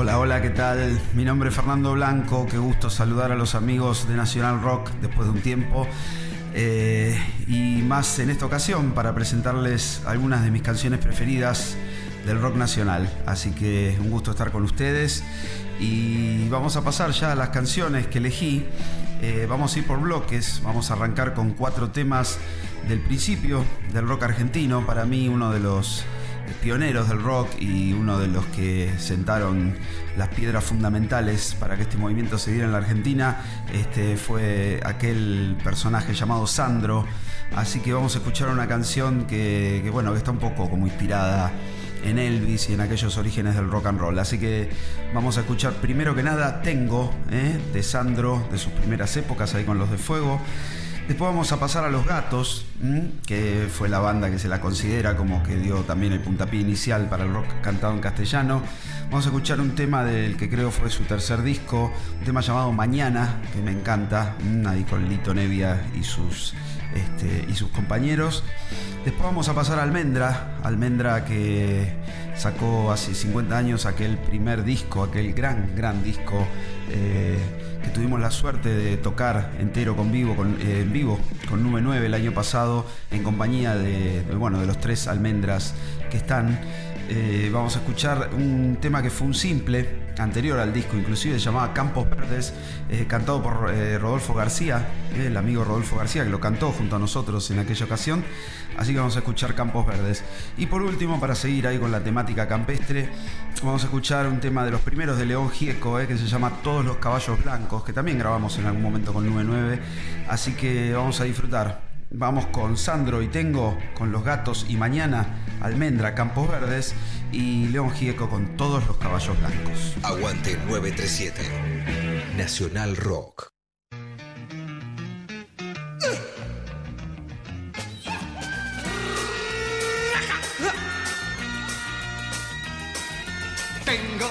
Hola, hola, ¿qué tal? Mi nombre es Fernando Blanco, qué gusto saludar a los amigos de Nacional Rock después de un tiempo. Eh, y más en esta ocasión para presentarles algunas de mis canciones preferidas del rock nacional. Así que un gusto estar con ustedes. Y vamos a pasar ya a las canciones que elegí. Eh, vamos a ir por bloques. Vamos a arrancar con cuatro temas del principio del rock argentino. Para mí uno de los pioneros del rock y uno de los que sentaron las piedras fundamentales para que este movimiento se diera en la Argentina este, fue aquel personaje llamado Sandro. Así que vamos a escuchar una canción que, bueno, que está un poco como inspirada en Elvis y en aquellos orígenes del rock and roll. Así que vamos a escuchar primero que nada Tengo, ¿eh? de Sandro, de sus primeras épocas ahí con los de fuego. Después vamos a pasar a Los Gatos, que fue la banda que se la considera como que dio también el puntapié inicial para el rock cantado en castellano. Vamos a escuchar un tema del que creo fue su tercer disco, un tema llamado Mañana, que me encanta, ahí con Lito Nevia y sus, este, y sus compañeros. Después vamos a pasar a Almendra, Almendra que sacó hace 50 años aquel primer disco, aquel gran, gran disco. Eh, que tuvimos la suerte de tocar entero con vivo, con, eh, en vivo con Nube 9 el año pasado en compañía de, bueno, de los tres almendras que están. Eh, vamos a escuchar un tema que fue un simple, anterior al disco, inclusive se llamaba Campos Verdes, eh, cantado por Rodolfo García, el amigo Rodolfo García, que lo cantó junto a nosotros en aquella ocasión. Así que vamos a escuchar Campos Verdes. Y por último, para seguir ahí con la temática campestre, vamos a escuchar un tema de los primeros de León Gieco, que se llama Todos los caballos blancos, que también grabamos en algún momento con Nube 9. Así que vamos a disfrutar. Vamos con Sandro y Tengo, con Los Gatos y Mañana, Almendra, Campos Verdes y León Gieco con todos los caballos blancos. Aguante 937, Nacional Rock. Tengo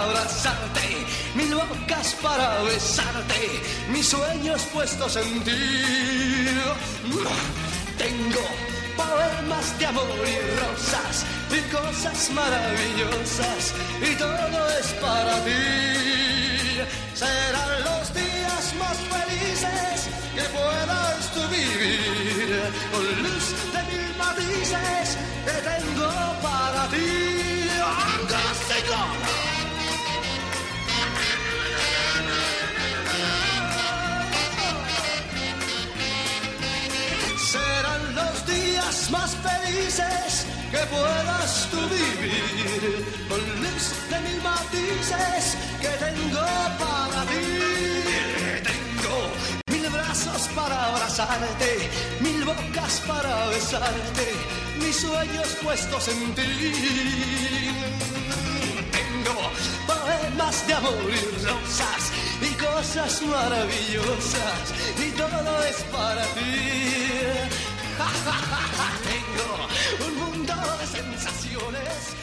Abrazarte, mil bocas para besarte, mis sueños puestos en ti. Tengo poemas de amor y rosas, y cosas maravillosas, y todo es para ti. Serán los días más felices que puedas tú vivir, con luz de mil matices que tengo para ti. Que puedas tú vivir, con luz de mil matices que tengo para ti. Tengo mil brazos para abrazarte, mil bocas para besarte, mis sueños puestos en ti. Tengo poemas de amor y rosas y cosas maravillosas y todo es para ti. sensaciones.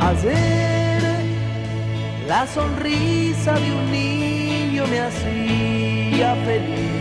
Ayer la sonrisa de un niño me hacía feliz.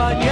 Mañana,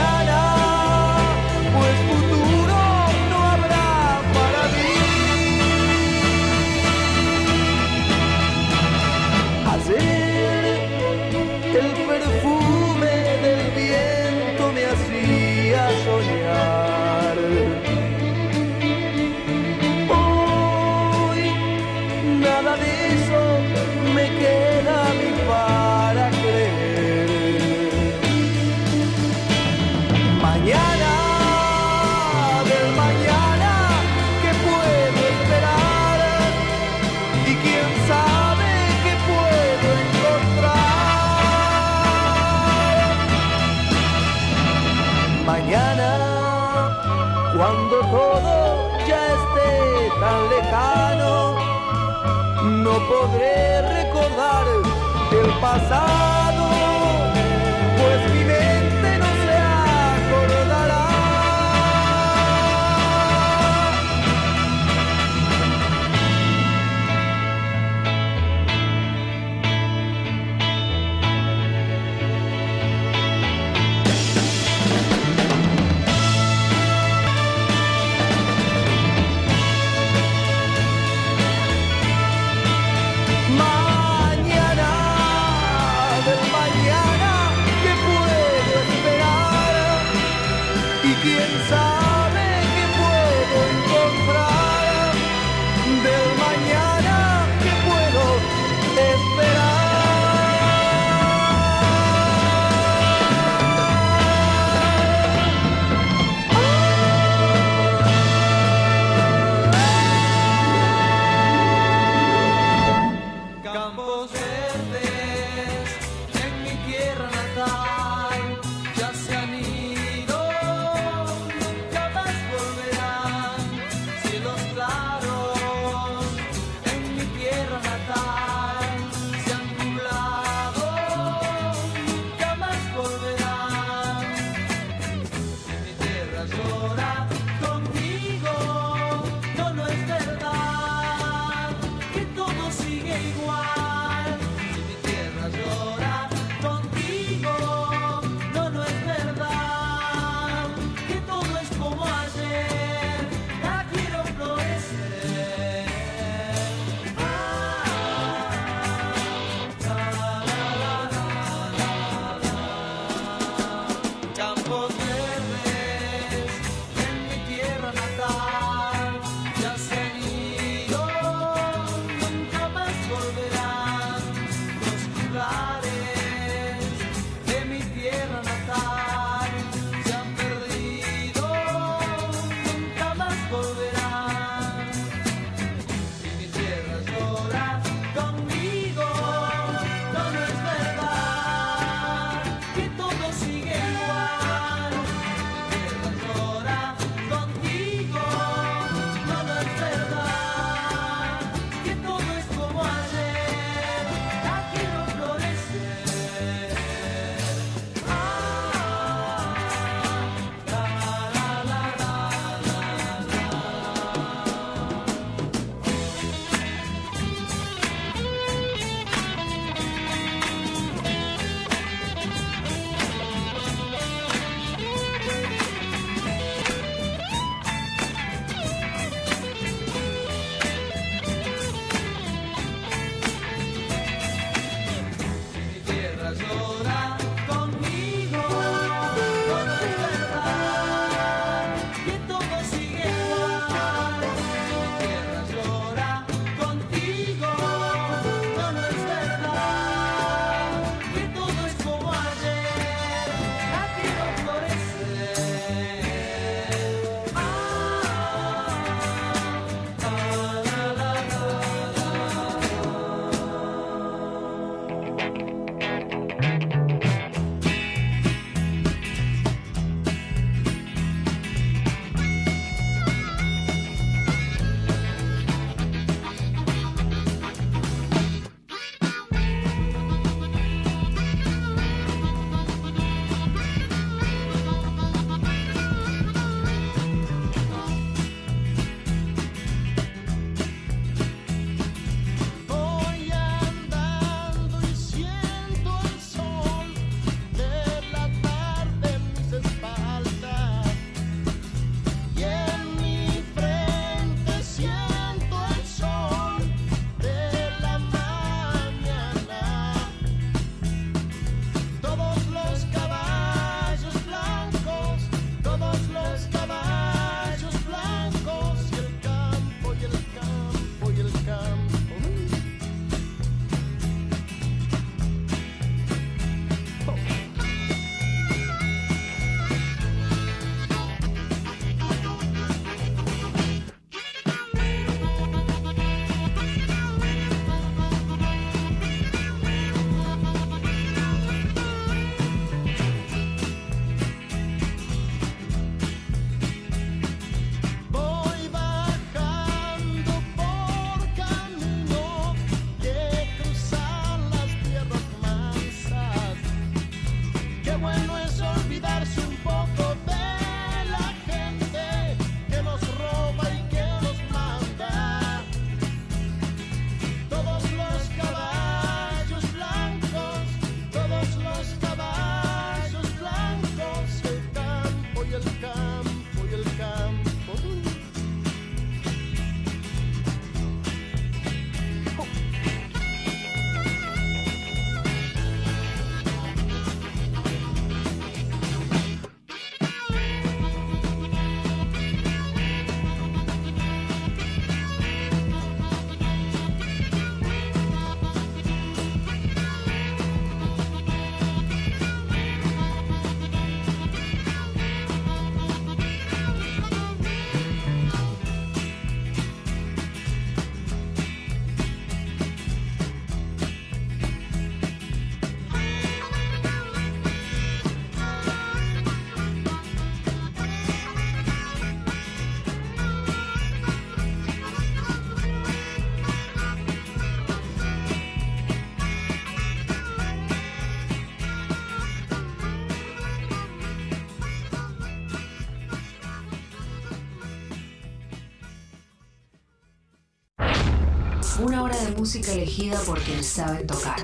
música elegida por quienes saben tocar.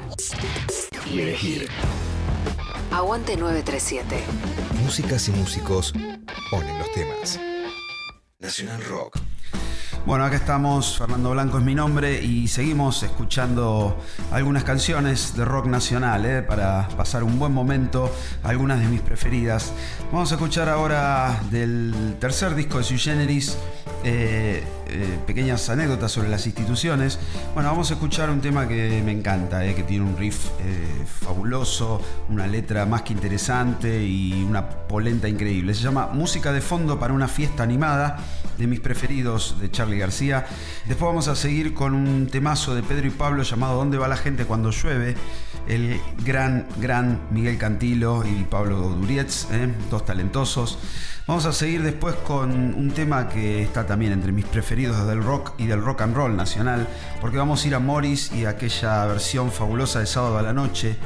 Y elegir. Aguante 937. Músicas y músicos ponen los temas. Nacional Rock. Bueno, acá estamos, Fernando Blanco es mi nombre y seguimos escuchando algunas canciones de rock nacional ¿eh? para pasar un buen momento, algunas de mis preferidas. Vamos a escuchar ahora del tercer disco de Sui Generis, eh, eh, pequeñas anécdotas sobre las instituciones. Bueno, vamos a escuchar un tema que me encanta, que tiene un riff fabuloso, una letra más que interesante y una polenta increíble. Se llama Música de fondo para una fiesta animada, de mis preferidos de Charlie García. Después vamos a seguir con un temazo de Pedro y Pablo llamado ¿Dónde va la gente cuando llueve? El gran, gran Miguel Cantilo y Pablo Durietz, ¿eh? dos talentosos. Vamos a seguir después con un tema que está también entre mis preferidos del rock y del rock and roll nacional, porque vamos a ir a Morris y a aquella versión fabulosa de Sábado a la Noche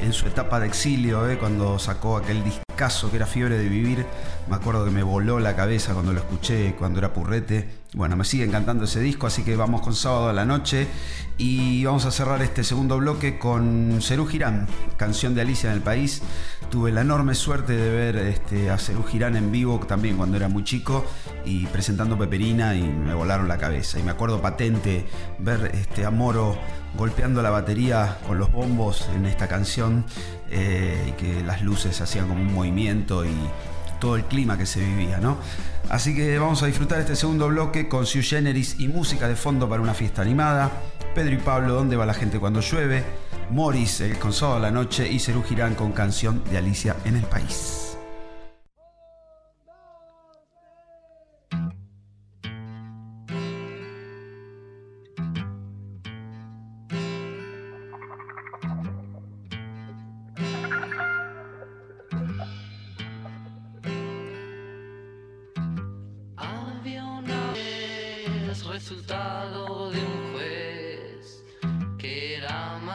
en su etapa de exilio, ¿eh? cuando sacó aquel discazo que era Fiebre de Vivir. Me acuerdo que me voló la cabeza cuando lo escuché, cuando era purrete. Bueno, me sigue encantando ese disco, así que vamos con sábado a la noche y vamos a cerrar este segundo bloque con Cerú Girán, canción de Alicia en el País. Tuve la enorme suerte de ver este, a Cerú Girán en vivo también cuando era muy chico y presentando Peperina y me volaron la cabeza. Y me acuerdo patente ver este, a Moro golpeando la batería con los bombos en esta canción eh, y que las luces hacían como un movimiento y todo el clima que se vivía, ¿no? Así que vamos a disfrutar este segundo bloque con Sui Generis y música de fondo para una fiesta animada. Pedro y Pablo, ¿dónde va la gente cuando llueve? Morris, el consado de la noche y Cerú Girán con canción de Alicia en el país.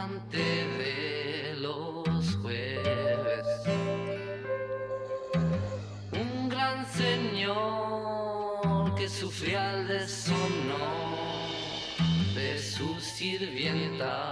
amante de los jueves. Un gran señor que sufría el deshonor de su sirvienta.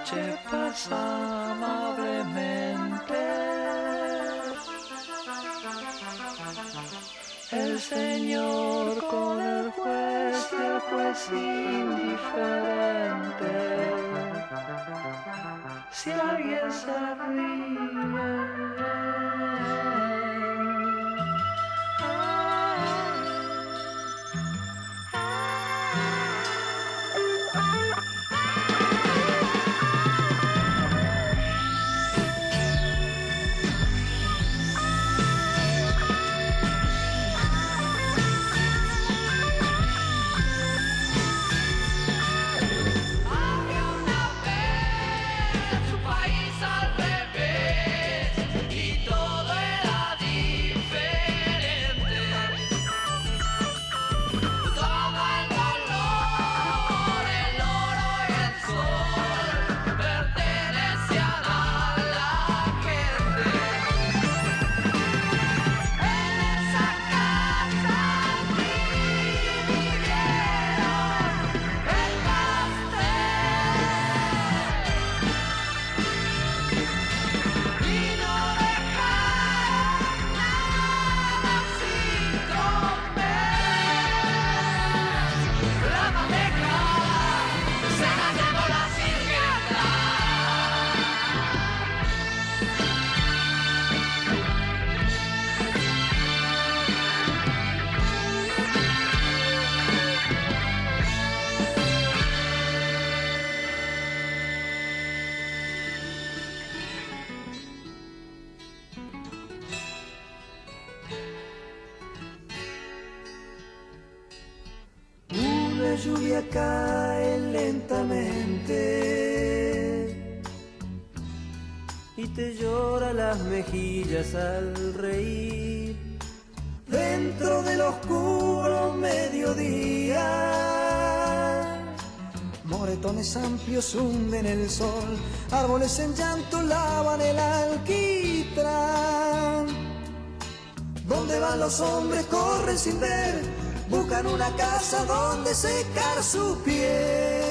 noche pasa amablemente. El Señor con el juez y el juez indiferente. Si alguien se ríe. Lluvia cae lentamente y te llora las mejillas al reír. Dentro del oscuro mediodía, moretones amplios hunden el sol, árboles en llanto lavan el alquitrán. ¿Dónde van los hombres? Corren sin ver buscan una casa donde secar su piel.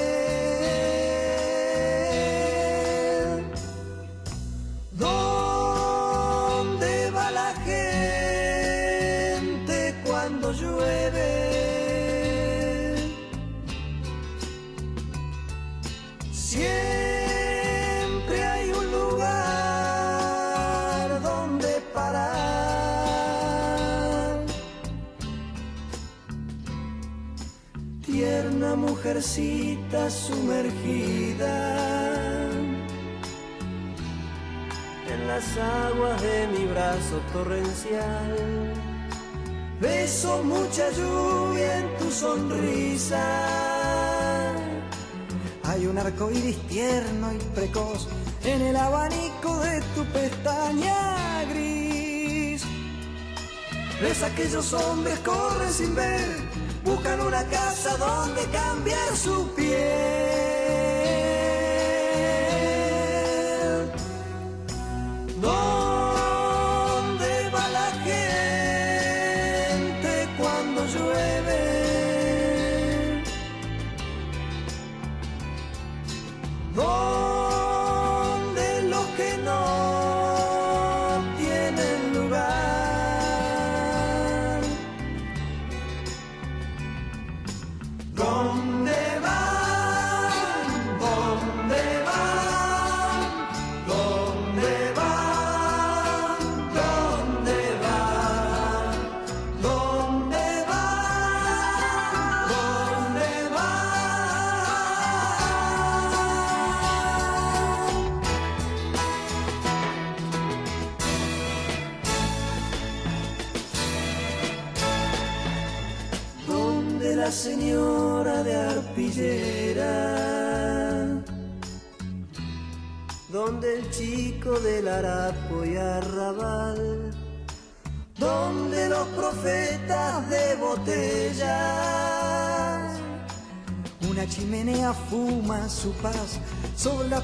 Mucha lluvia en tu sonrisa. Hay un arco iris tierno y precoz en el abanico de tu pestaña gris. Ves aquellos hombres corren sin ver, buscan una casa donde cambiar su piel.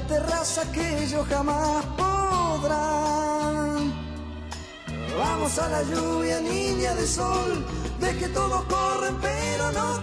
Terraza que ellos jamás podrán. Vamos a la lluvia, niña de sol, de que todos corren, pero no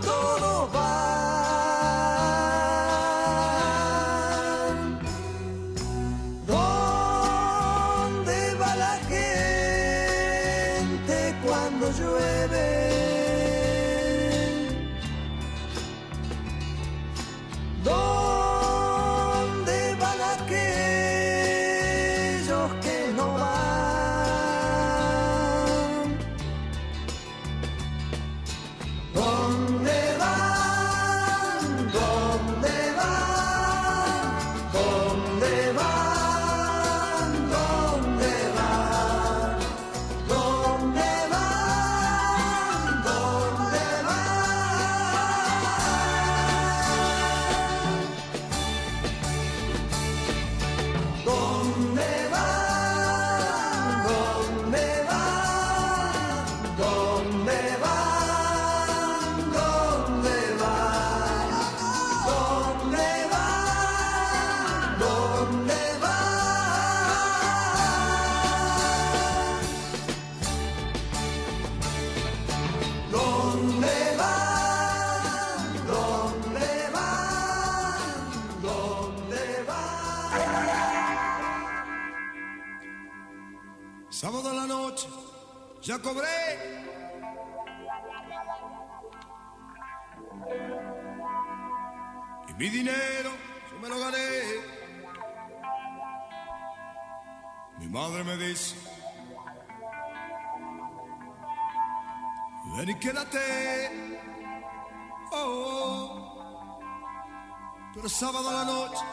sábado a la noche.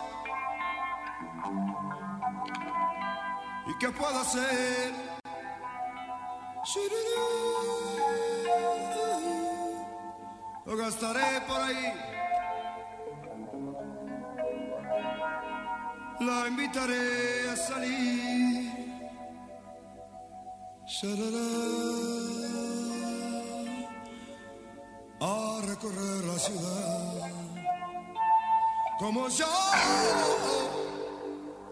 Y que pueda ser lo gastaré por ahí. La invitaré a salir. A recorrer la ciudad como yo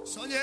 soñé.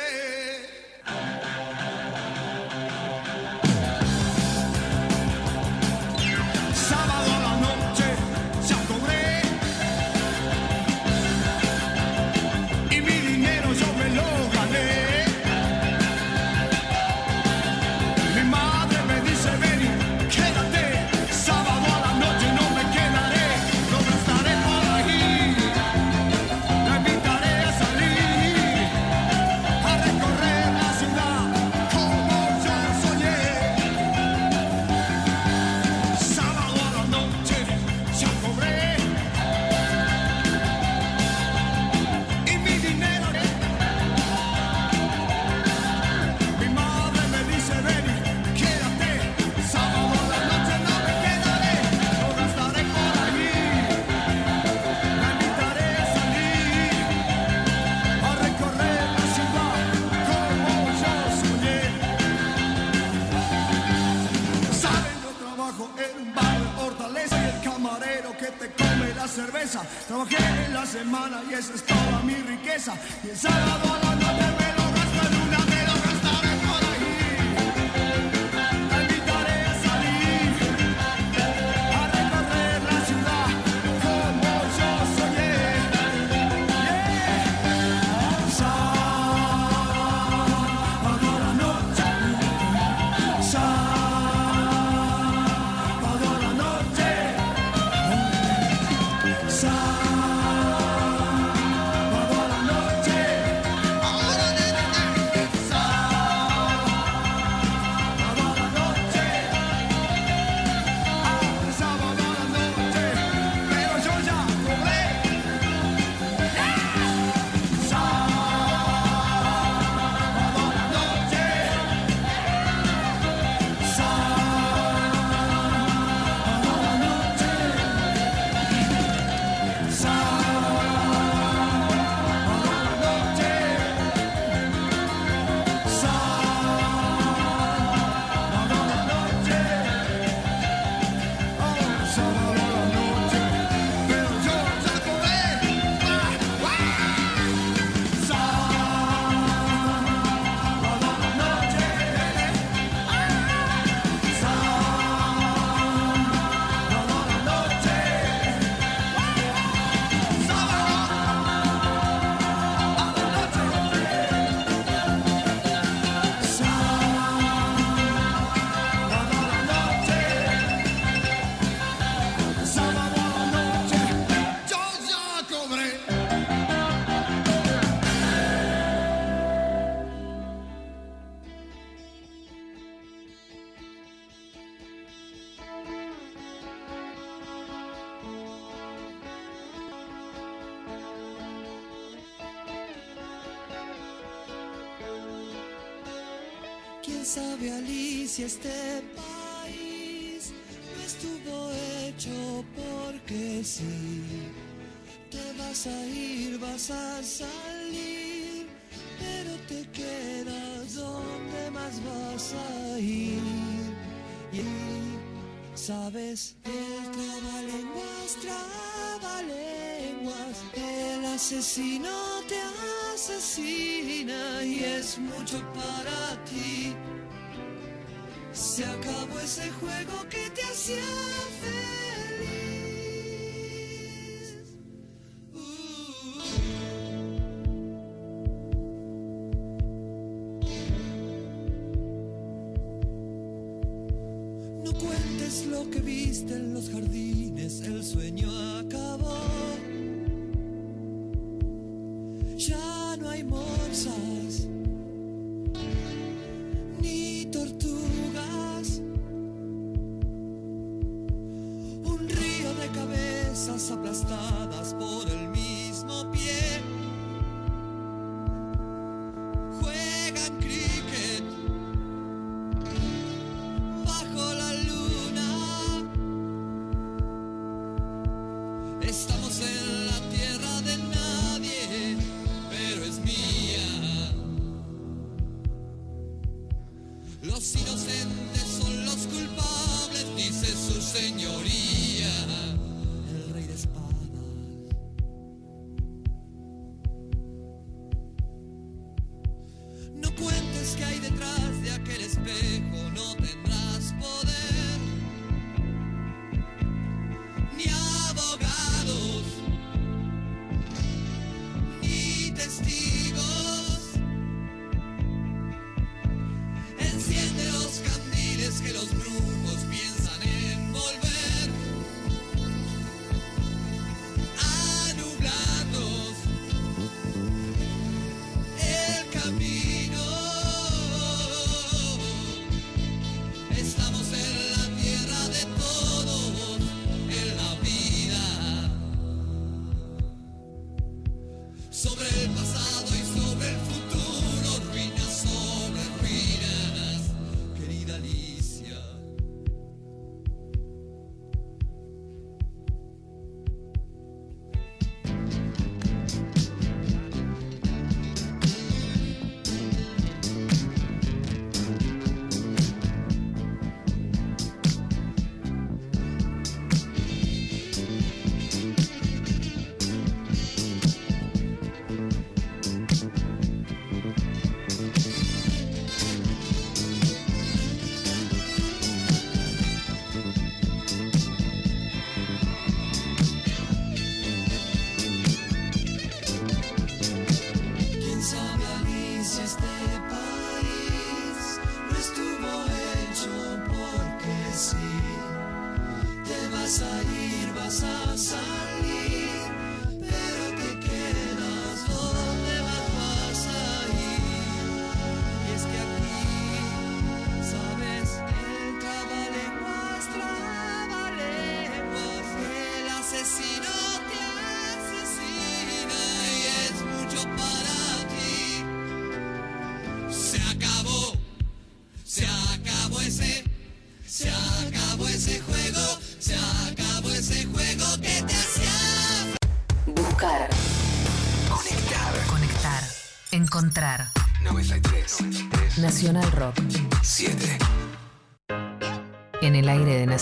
si este país no estuvo hecho porque sí. Te vas a ir, vas a salir, pero te quedas donde más vas a ir. Y sabes, el trabalenguas, trabalenguas, el asesino te asesina y es mucho para ti. Se acabó ese juego que te hacía feliz. Uh. No cuentes lo que viste en los jardines, el sueño acabó.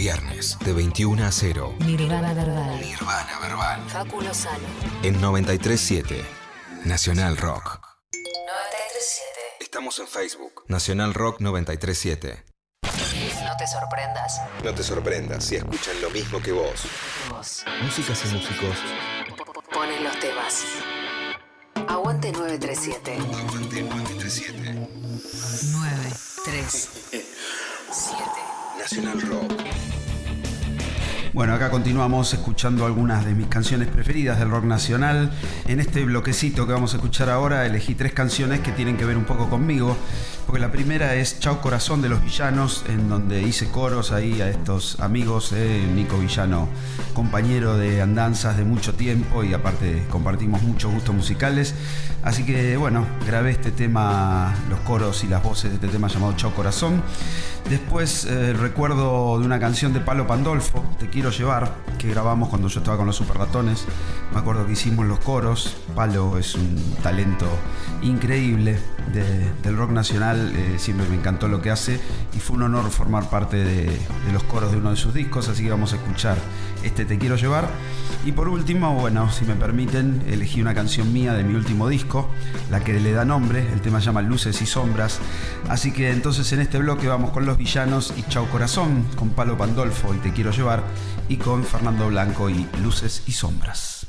Viernes de 21 a 0. Nirvana Verbal. Nirvana Verbal. Facu Lozano. En 93.7. Nacional Rock. 937. Estamos en Facebook. Nacional Rock 93.7. No te sorprendas. No te sorprendas si escuchan lo mismo que vos. Vos Músicas y músicos. pones los temas. Aguante 937. Aguante 93.7. 937. Nacional Rock. Bueno, acá continuamos escuchando algunas de mis canciones preferidas del rock nacional. En este bloquecito que vamos a escuchar ahora elegí tres canciones que tienen que ver un poco conmigo, porque la primera es Chao Corazón de los Villanos, en donde hice coros ahí a estos amigos, eh, Nico Villano, compañero de andanzas de mucho tiempo y aparte compartimos muchos gustos musicales. Así que bueno, grabé este tema, los coros y las voces de este tema llamado Chao Corazón. Después eh, recuerdo de una canción de Palo Pandolfo, llevar, que grabamos cuando yo estaba con los Super Ratones. Me acuerdo que hicimos los coros. Palo es un talento increíble de- del rock nacional. eh, siempre me encantó lo que hace y fue un honor formar parte de, de los coros de uno de sus discos. Así que vamos a escuchar este Te quiero llevar. Y por último, bueno, si me permiten, elegí una canción mía de mi último disco, la que le da nombre. El tema se llama Luces y Sombras. Así que entonces en este bloque vamos con Los Villanos y Chau Corazón, con Palo Pandolfo y Te Quiero Llevar, y con Fernando Blanco y Luces y Sombras.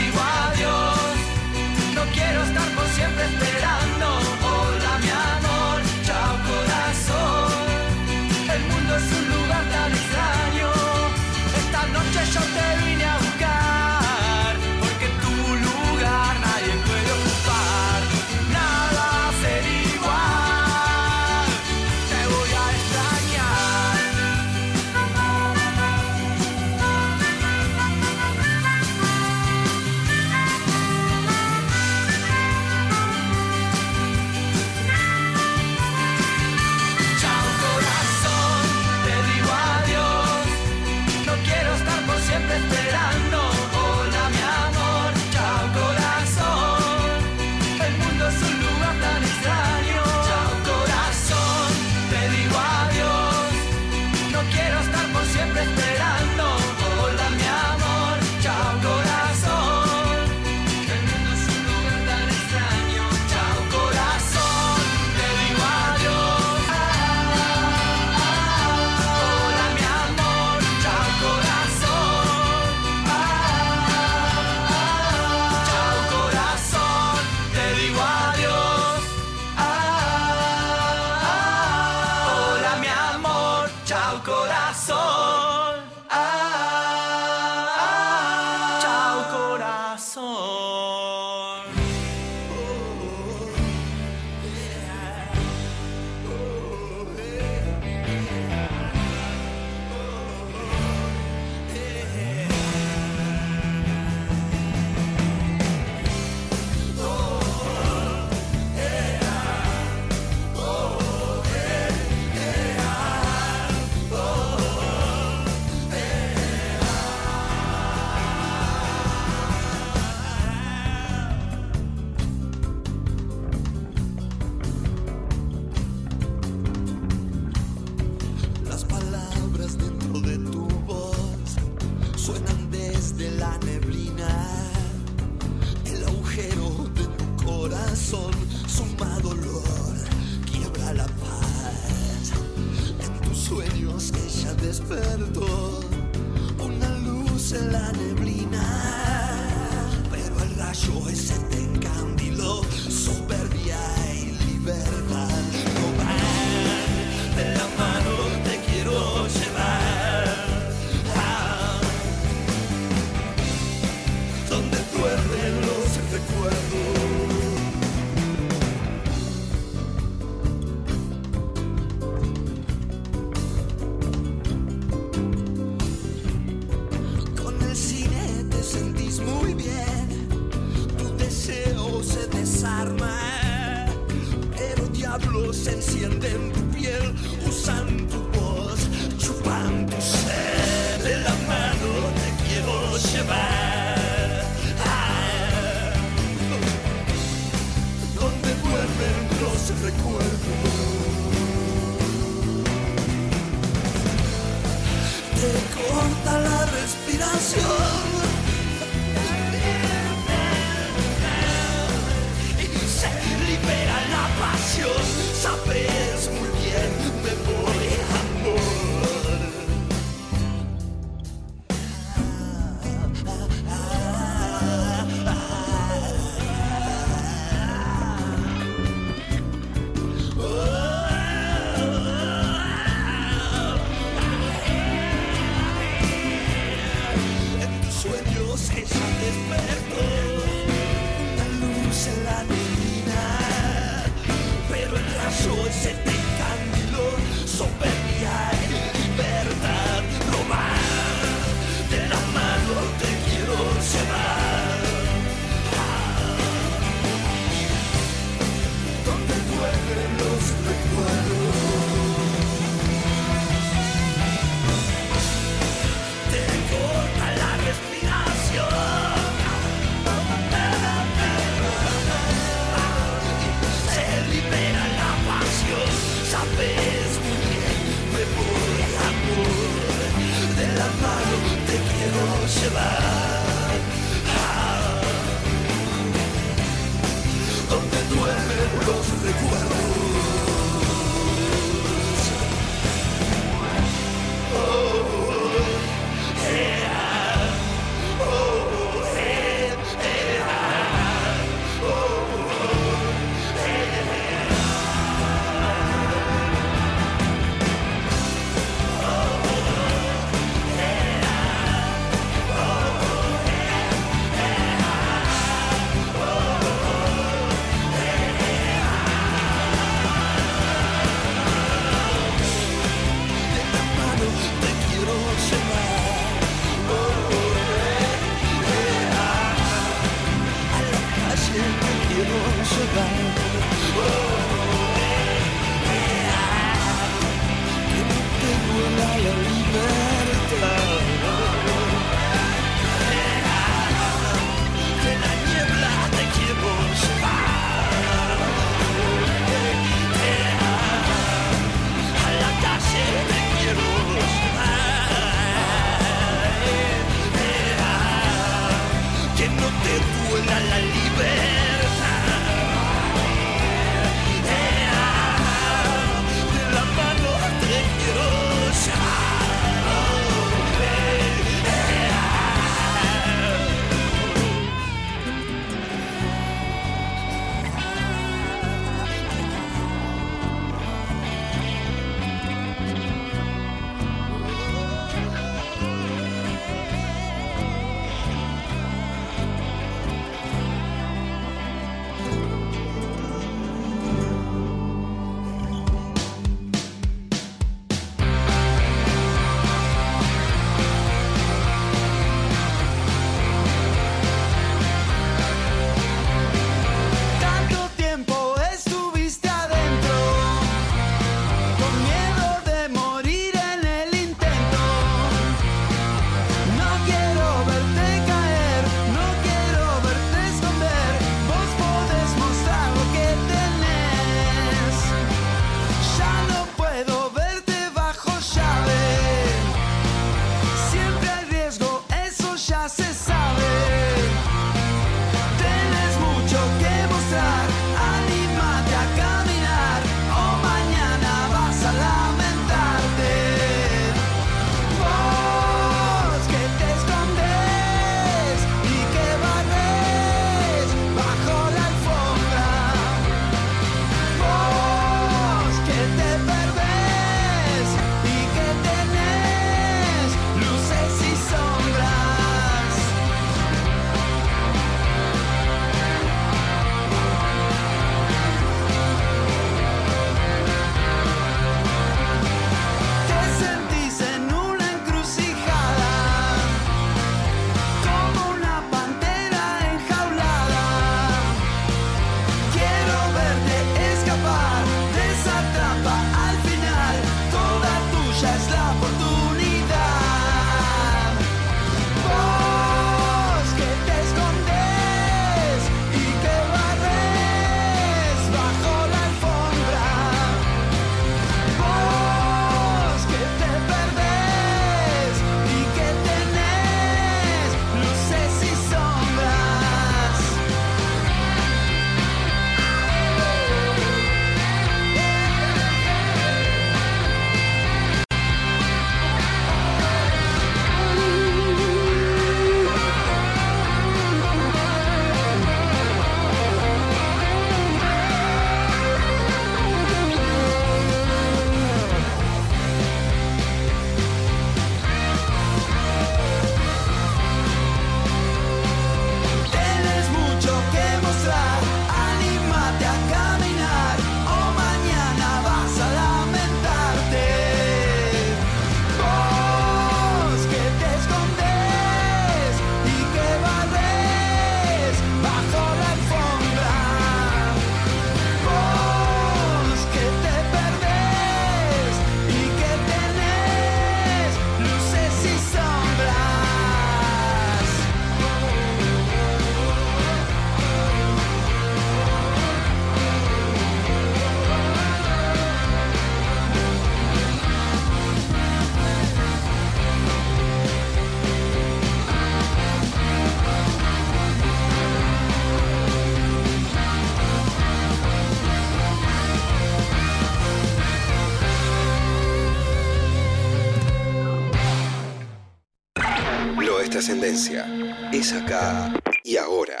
Trascendencia. Es acá y ahora.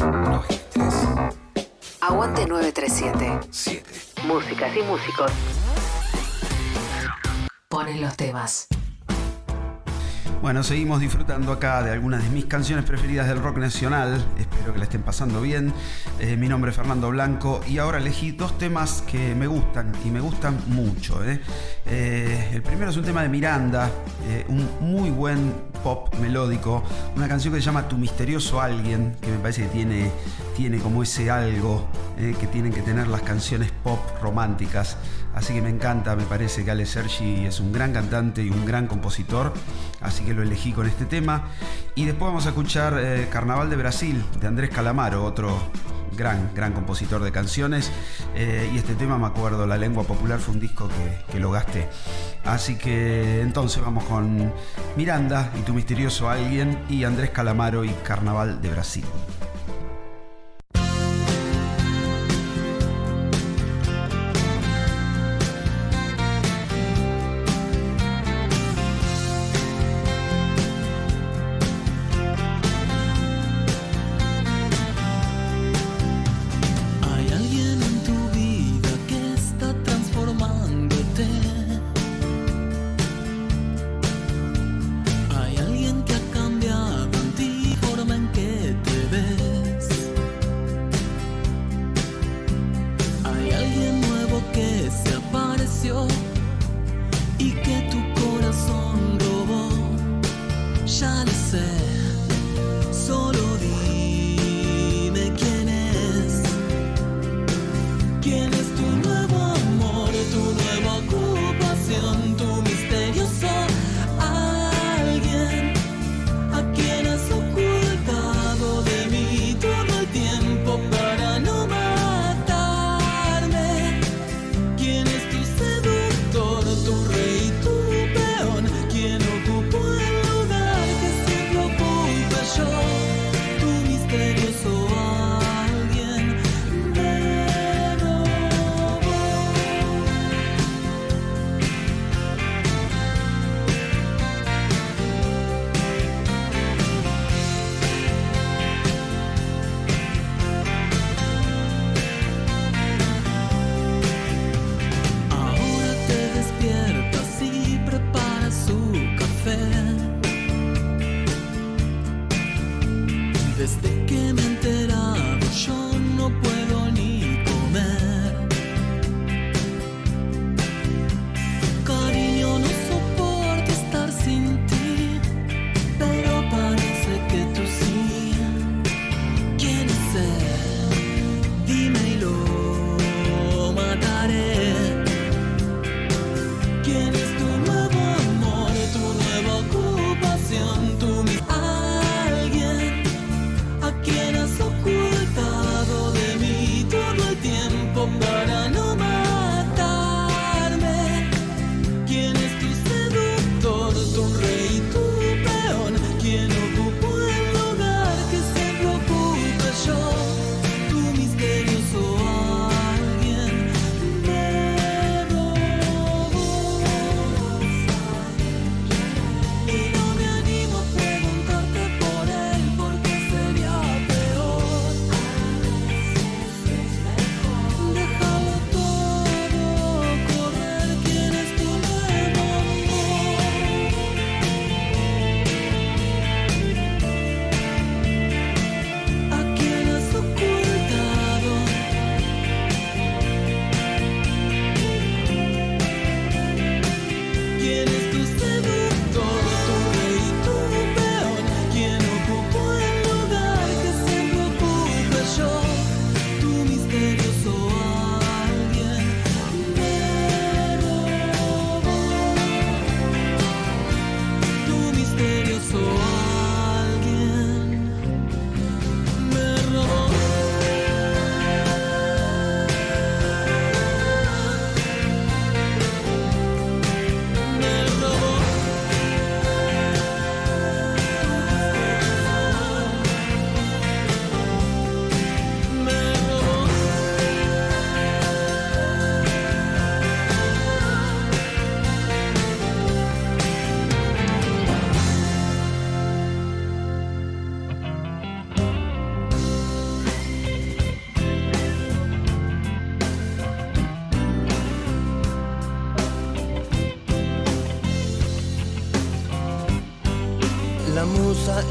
93. Aguante 937. 7. Músicas y músicos. Ponen los temas. Bueno, seguimos disfrutando acá de algunas de mis canciones preferidas del rock nacional. Espero que la estén pasando bien. Eh, mi nombre es Fernando Blanco y ahora elegí dos temas que me gustan y me gustan mucho. ¿eh? Eh, el primero es un tema de Miranda, un muy buen pop melódico, una canción que se llama Tu misterioso alguien, que me parece que tiene, tiene como ese algo que tienen que tener las canciones pop románticas. Así que me encanta, me parece que Ale Sergi es un gran cantante y un gran compositor, así que lo elegí con este tema. Y después vamos a escuchar eh, Carnaval de Brasil de Andrés Calamaro, otro gran, gran compositor de canciones. Eh, y este tema, me acuerdo, La Lengua Popular fue un disco que, que lo gasté. Así que entonces vamos con Miranda y Tu Misterioso Alguien y Andrés Calamaro y Carnaval de Brasil.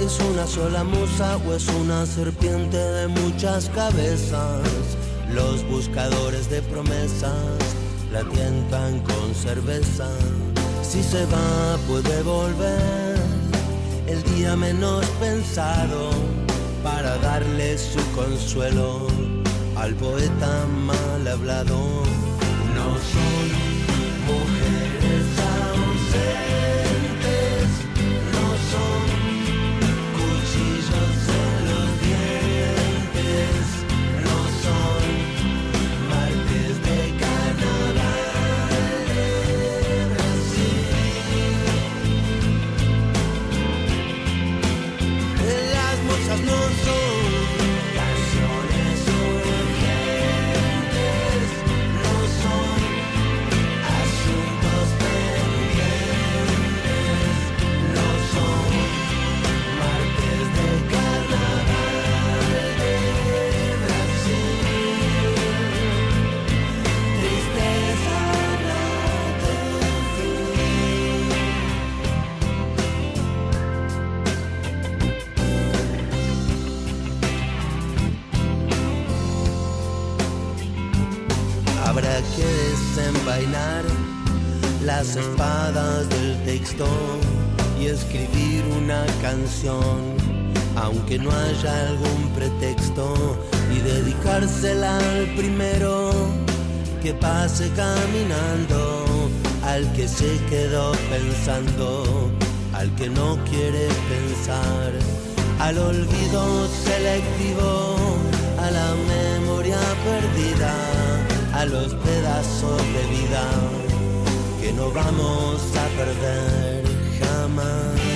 Es una sola musa o es una serpiente de muchas cabezas. Los buscadores de promesas la tientan con cerveza. Si se va puede volver el día menos pensado para darle su consuelo al poeta mal hablado. No son aunque no haya algún pretexto, y dedicársela al primero que pase caminando, al que se quedó pensando, al que no quiere pensar, al olvido selectivo, a la memoria perdida, a los pedazos de vida que no vamos a perder jamás.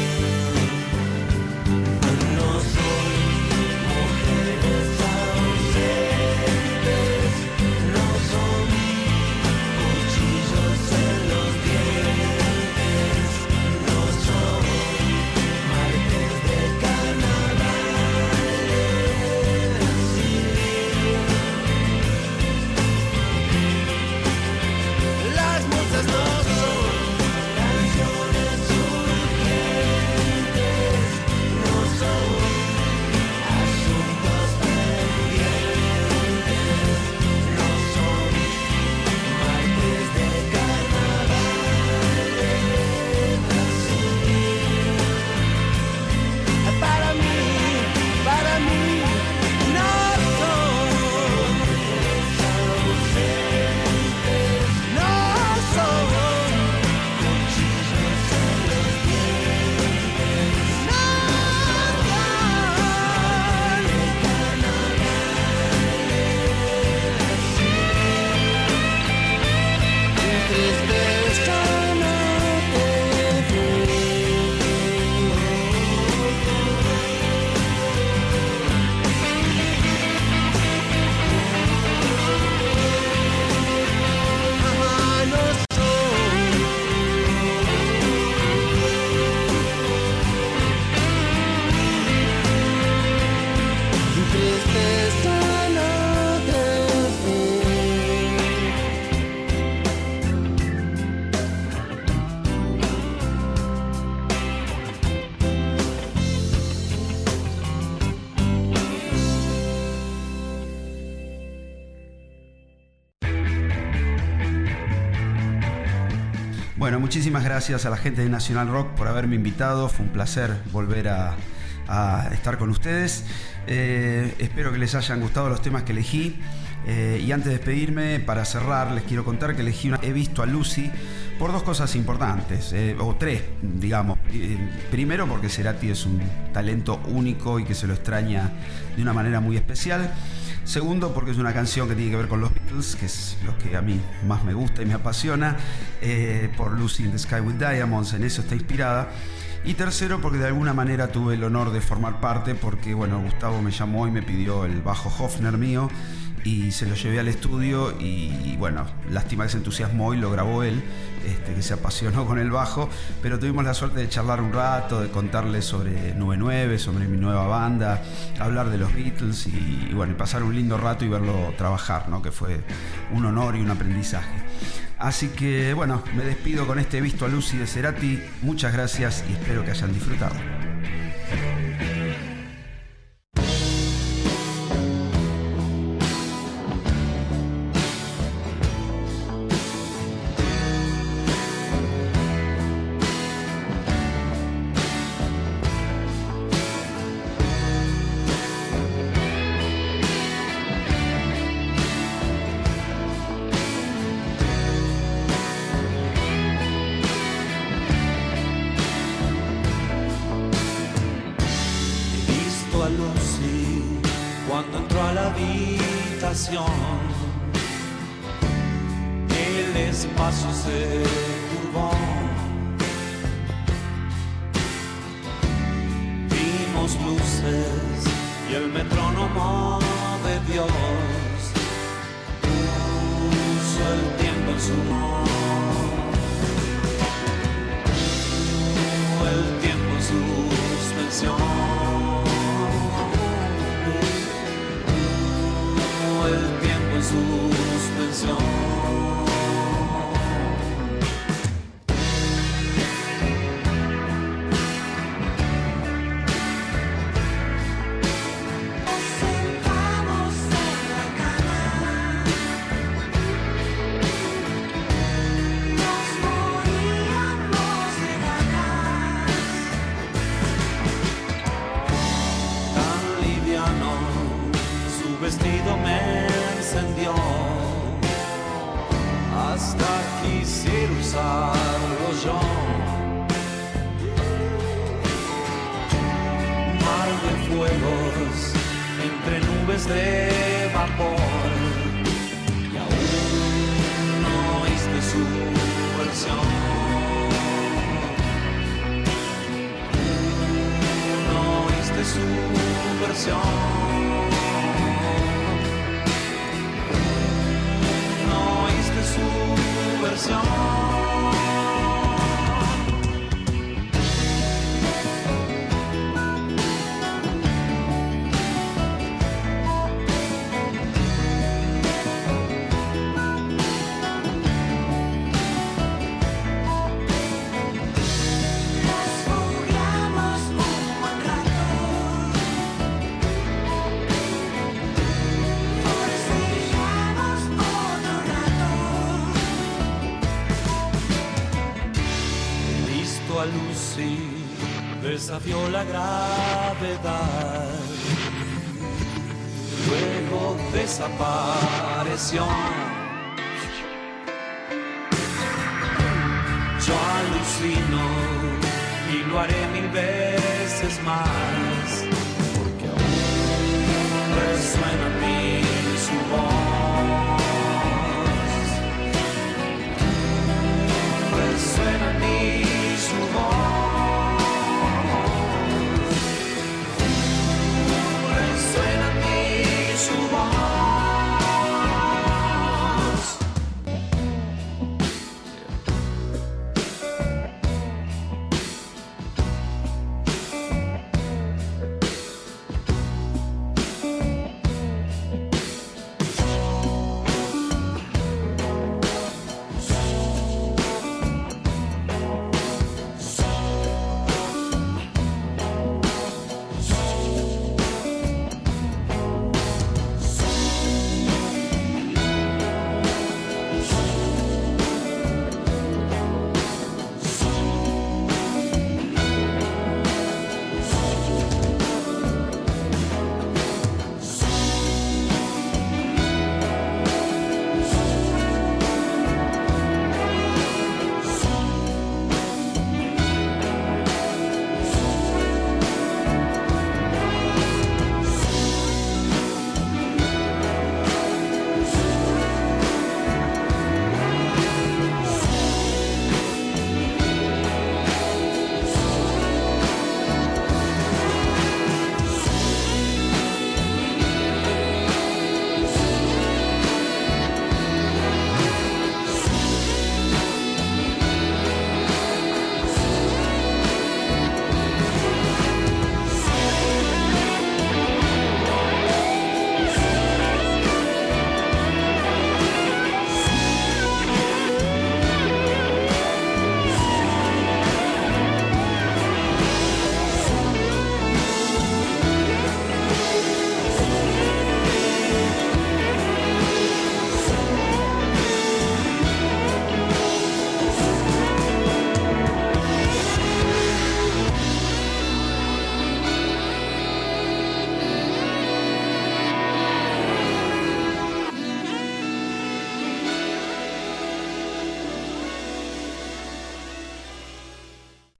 Gracias a la gente de Nacional Rock por haberme invitado. Fue un placer volver a, estar con ustedes. Eh, espero que les hayan gustado los temas que elegí. Eh, y antes de despedirme, para cerrar, les quiero contar que elegí una, he visto a Lucy por dos cosas importantes, eh, o tres, digamos. Primero, porque Cerati es un talento único y que se lo extraña de una manera muy especial. Segundo, porque es una canción que tiene que ver con los Beatles, que es lo que a mí más me gusta y me apasiona, eh, por Lucy in the Sky with Diamonds, en eso está inspirada. Y tercero, porque de alguna manera tuve el honor de formar parte, porque bueno, Gustavo me llamó y me pidió el bajo Hofner mío y se lo llevé al estudio y, bueno, lástima que se entusiasmó y lo grabó él, este, que se apasionó con el bajo, pero tuvimos la suerte de charlar un rato, de contarle sobre 99, sobre mi nueva banda, hablar de los Beatles y, bueno, pasar un lindo rato y verlo trabajar, ¿no? que fue un honor y un aprendizaje. Así que bueno, me despido con este visto a Lucy de Cerati, muchas gracias y espero que hayan disfrutado. Nubes de vapor. Y aún no oíste su versión. no oíste su versión. No oíste su versión. Desafió la gravedad. Luego desapareció. Yo alucino y lo haré mil veces más.